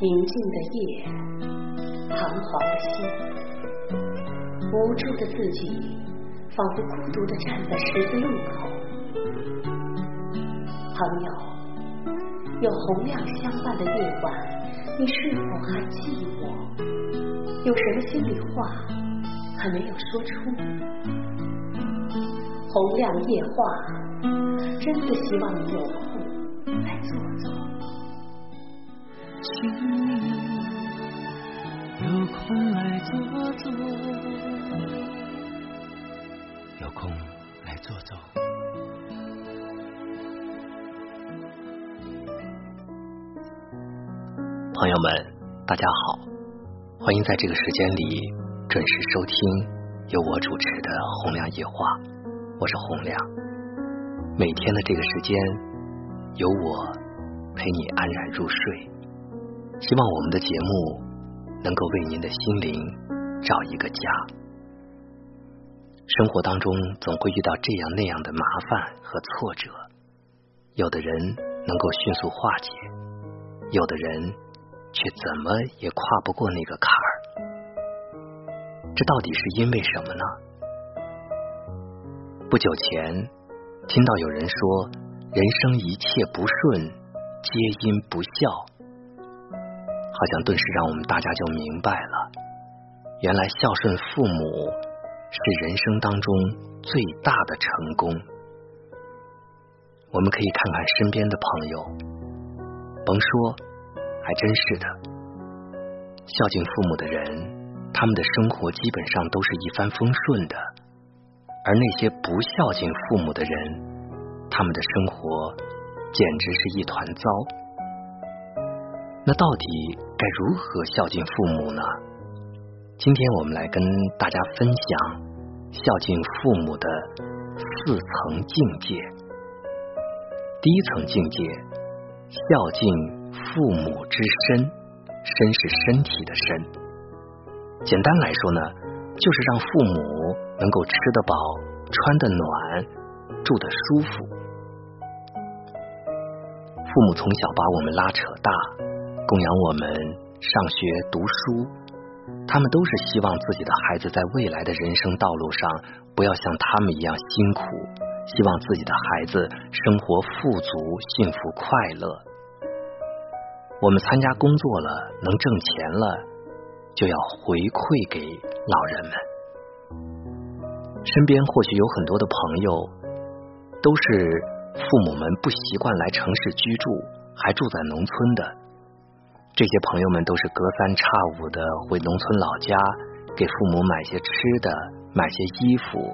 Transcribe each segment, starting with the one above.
宁静的夜，彷徨的心，无助的自己，仿佛孤独的站在十字路口。朋友，有洪亮相伴的夜晚，你是否还寂寞？有什么心里话还没有说出？洪亮夜话，真的希望你有空来坐坐。请你有空来坐坐，有空来坐坐。朋友们，大家好，欢迎在这个时间里准时收听由我主持的《洪亮夜话》，我是洪亮。每天的这个时间，有我陪你安然入睡。希望我们的节目能够为您的心灵找一个家。生活当中总会遇到这样那样的麻烦和挫折，有的人能够迅速化解，有的人却怎么也跨不过那个坎儿。这到底是因为什么呢？不久前听到有人说，人生一切不顺，皆因不孝。好像顿时让我们大家就明白了，原来孝顺父母是人生当中最大的成功。我们可以看看身边的朋友，甭说，还真是的。孝敬父母的人，他们的生活基本上都是一帆风顺的；而那些不孝敬父母的人，他们的生活简直是一团糟。那到底该如何孝敬父母呢？今天我们来跟大家分享孝敬父母的四层境界。第一层境界，孝敬父母之身，身是身体的身。简单来说呢，就是让父母能够吃得饱、穿得暖、住得舒服。父母从小把我们拉扯大。供养我们上学读书，他们都是希望自己的孩子在未来的人生道路上不要像他们一样辛苦，希望自己的孩子生活富足、幸福、快乐。我们参加工作了，能挣钱了，就要回馈给老人们。身边或许有很多的朋友，都是父母们不习惯来城市居住，还住在农村的。这些朋友们都是隔三差五的回农村老家，给父母买些吃的，买些衣服，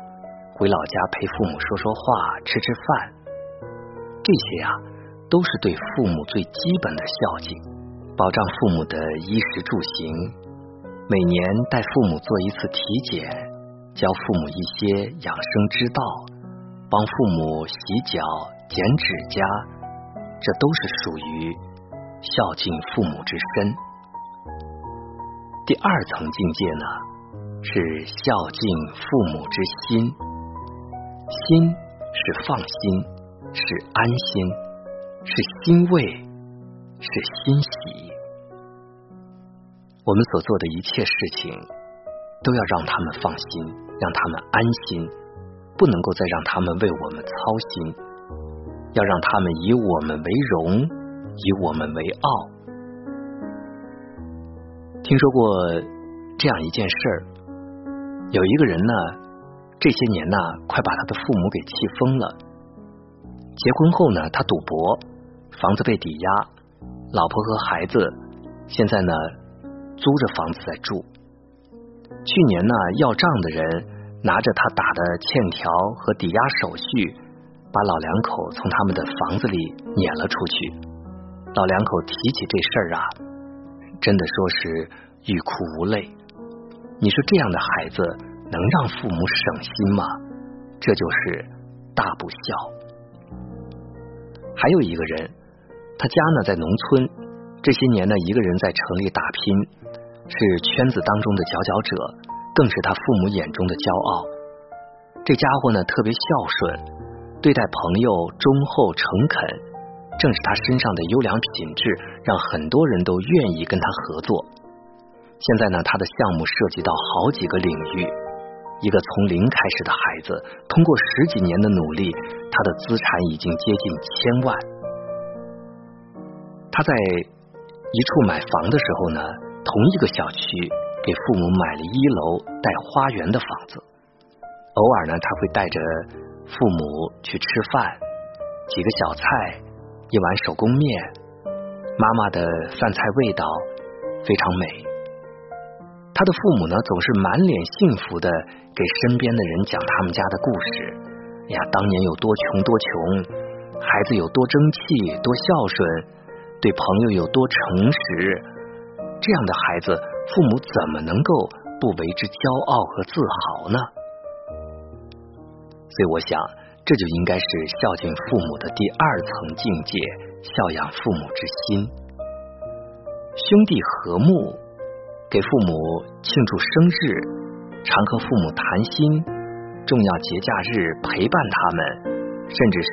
回老家陪父母说说话，吃吃饭。这些呀，都是对父母最基本的孝敬，保障父母的衣食住行。每年带父母做一次体检，教父母一些养生之道，帮父母洗脚、剪指甲，这都是属于。孝敬父母之身，第二层境界呢是孝敬父母之心。心是放心，是安心，是欣慰，是欣喜。我们所做的一切事情，都要让他们放心，让他们安心，不能够再让他们为我们操心，要让他们以我们为荣。以我们为傲。听说过这样一件事儿，有一个人呢，这些年呢，快把他的父母给气疯了。结婚后呢，他赌博，房子被抵押，老婆和孩子现在呢，租着房子在住。去年呢，要账的人拿着他打的欠条和抵押手续，把老两口从他们的房子里撵了出去。老两口提起这事儿啊，真的说是欲哭无泪。你说这样的孩子能让父母省心吗？这就是大不孝。还有一个人，他家呢在农村，这些年呢一个人在城里打拼，是圈子当中的佼佼者，更是他父母眼中的骄傲。这家伙呢特别孝顺，对待朋友忠厚诚恳。正是他身上的优良品质，让很多人都愿意跟他合作。现在呢，他的项目涉及到好几个领域。一个从零开始的孩子，通过十几年的努力，他的资产已经接近千万。他在一处买房的时候呢，同一个小区给父母买了一楼带花园的房子。偶尔呢，他会带着父母去吃饭，几个小菜，一碗手工面，妈妈的饭菜味道非常美。他的父母呢，总是满脸幸福的给身边的人讲他们家的故事。呀，当年有多穷多穷，孩子有多争气多孝顺，对朋友有多诚实。这样的孩子，父母怎么能够不为之骄傲和自豪呢？所以，我想，这就应该是孝敬父母的第二层境界——孝养父母之心。兄弟和睦。给父母庆祝生日，常和父母谈心，重要节假日陪伴他们，甚至是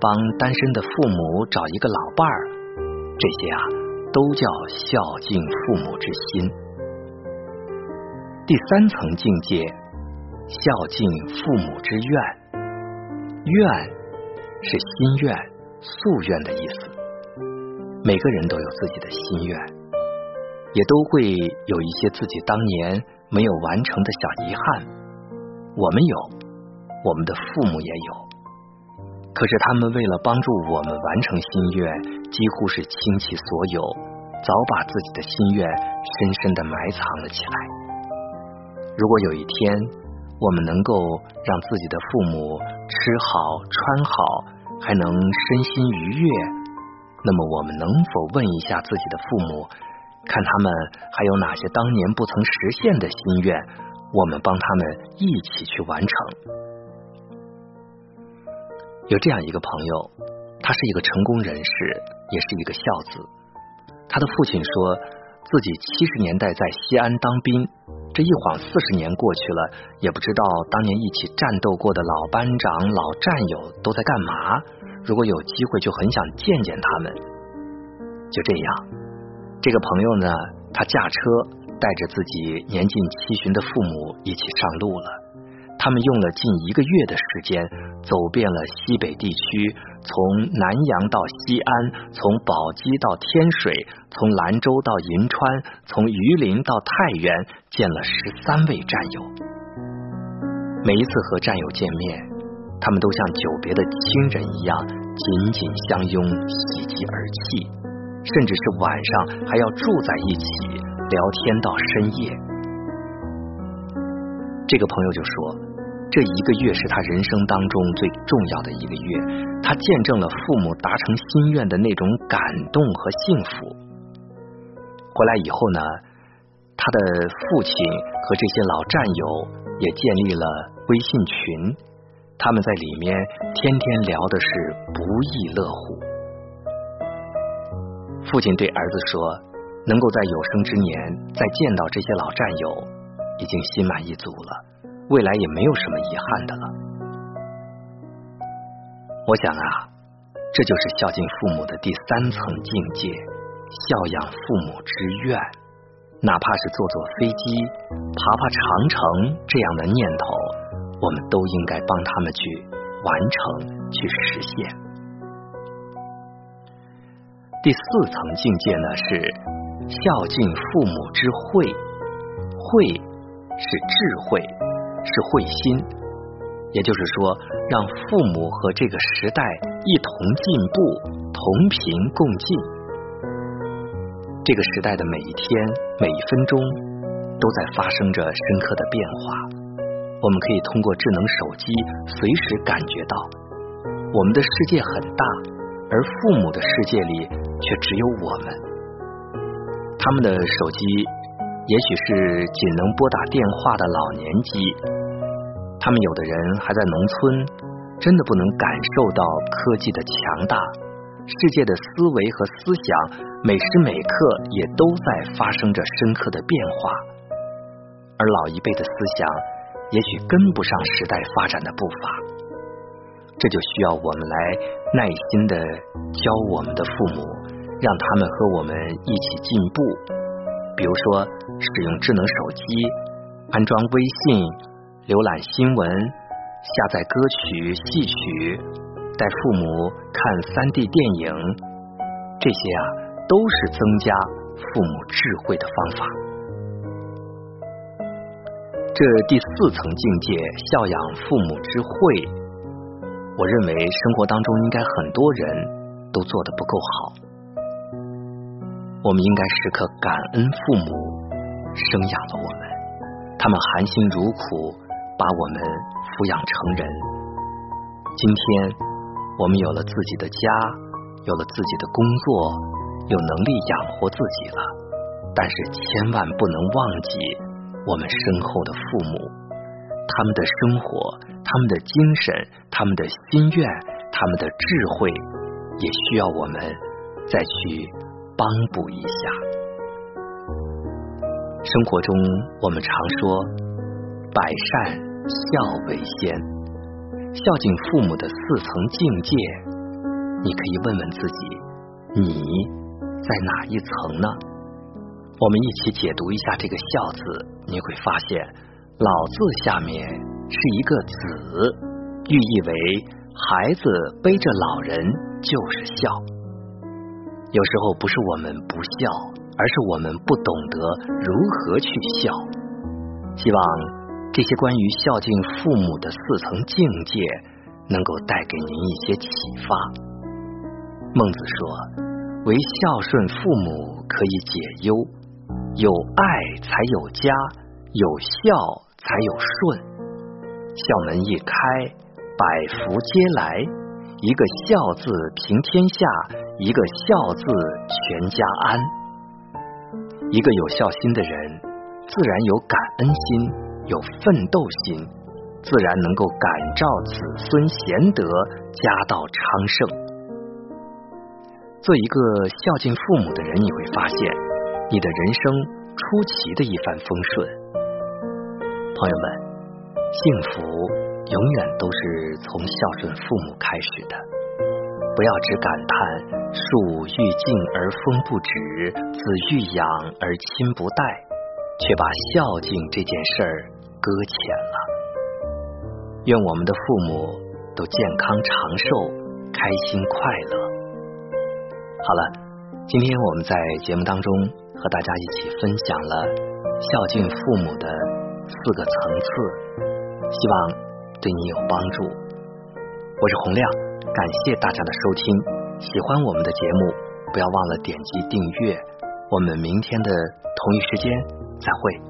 帮单身的父母找一个老伴儿，这些啊都叫孝敬父母之心。第三层境界，孝敬父母之愿。愿是心愿、夙愿的意思，每个人都有自己的心愿。也都会有一些自己当年没有完成的小遗憾，我们有，我们的父母也有。可是他们为了帮助我们完成心愿，几乎是倾其所有，早把自己的心愿深深的埋藏了起来。如果有一天我们能够让自己的父母吃好穿好，还能身心愉悦，那么我们能否问一下自己的父母？看他们还有哪些当年不曾实现的心愿，我们帮他们一起去完成。有这样一个朋友，他是一个成功人士，也是一个孝子。他的父亲说自己七十年代在西安当兵，这一晃四十年过去了，也不知道当年一起战斗过的老班长、老战友都在干嘛。如果有机会，就很想见见他们。就这样。这个朋友呢，他驾车带着自己年近七旬的父母一起上路了。他们用了近一个月的时间，走遍了西北地区，从南阳到西安，从宝鸡到天水，从兰州到银川，从榆林到太原，见了十三位战友。每一次和战友见面，他们都像久别的亲人一样，紧紧相拥，喜极而泣。甚至是晚上还要住在一起聊天到深夜。这个朋友就说，这一个月是他人生当中最重要的一个月，他见证了父母达成心愿的那种感动和幸福。回来以后呢，他的父亲和这些老战友也建立了微信群，他们在里面天天聊的是不亦乐乎。父亲对儿子说：“能够在有生之年再见到这些老战友，已经心满意足了，未来也没有什么遗憾的了。”我想啊，这就是孝敬父母的第三层境界——孝养父母之愿。哪怕是坐坐飞机、爬爬长城这样的念头，我们都应该帮他们去完成、去实现。第四层境界呢是孝敬父母之慧，慧是智慧，是慧心，也就是说，让父母和这个时代一同进步，同频共进。这个时代的每一天、每一分钟都在发生着深刻的变化，我们可以通过智能手机随时感觉到，我们的世界很大，而父母的世界里。却只有我们，他们的手机也许是仅能拨打电话的老年机，他们有的人还在农村，真的不能感受到科技的强大，世界的思维和思想每时每刻也都在发生着深刻的变化，而老一辈的思想也许跟不上时代发展的步伐，这就需要我们来耐心的教我们的父母，让他们和我们一起进步。比如说，使用智能手机，安装微信，浏览新闻，下载歌曲、戏曲，带父母看三 D 电影，这些啊，都是增加父母智慧的方法。这第四层境界，孝养父母之慧，我认为生活当中应该很多人都做的不够好。我们应该时刻感恩父母生养了我们，他们含辛茹苦把我们抚养成人。今天我们有了自己的家，有了自己的工作，有能力养活自己了，但是千万不能忘记。我们身后的父母，他们的生活，他们的精神，他们的心愿，他们的智慧，也需要我们再去帮补一下。生活中，我们常说“百善孝为先”，孝敬父母的四层境界，你可以问问自己，你在哪一层呢？我们一起解读一下这个“孝”字，你会发现“老”字下面是一个“子”，寓意为孩子背着老人就是孝。有时候不是我们不孝，而是我们不懂得如何去孝。希望这些关于孝敬父母的四层境界，能够带给您一些启发。孟子说：“为孝顺父母，可以解忧。”有爱才有家，有孝才有顺。孝门一开，百福皆来。一个孝字平天下，一个孝字全家安。一个有孝心的人，自然有感恩心，有奋斗心，自然能够感召子孙贤德，家道昌盛。做一个孝敬父母的人，你会发现。你的人生出奇的一帆风顺，朋友们，幸福永远都是从孝顺父母开始的。不要只感叹树欲静而风不止，子欲养而亲不待，却把孝敬这件事儿搁浅了。愿我们的父母都健康长寿，开心快乐。好了，今天我们在节目当中。和大家一起分享了孝敬父母的四个层次，希望对你有帮助。我是洪亮，感谢大家的收听。喜欢我们的节目，不要忘了点击订阅。我们明天的同一时间再会。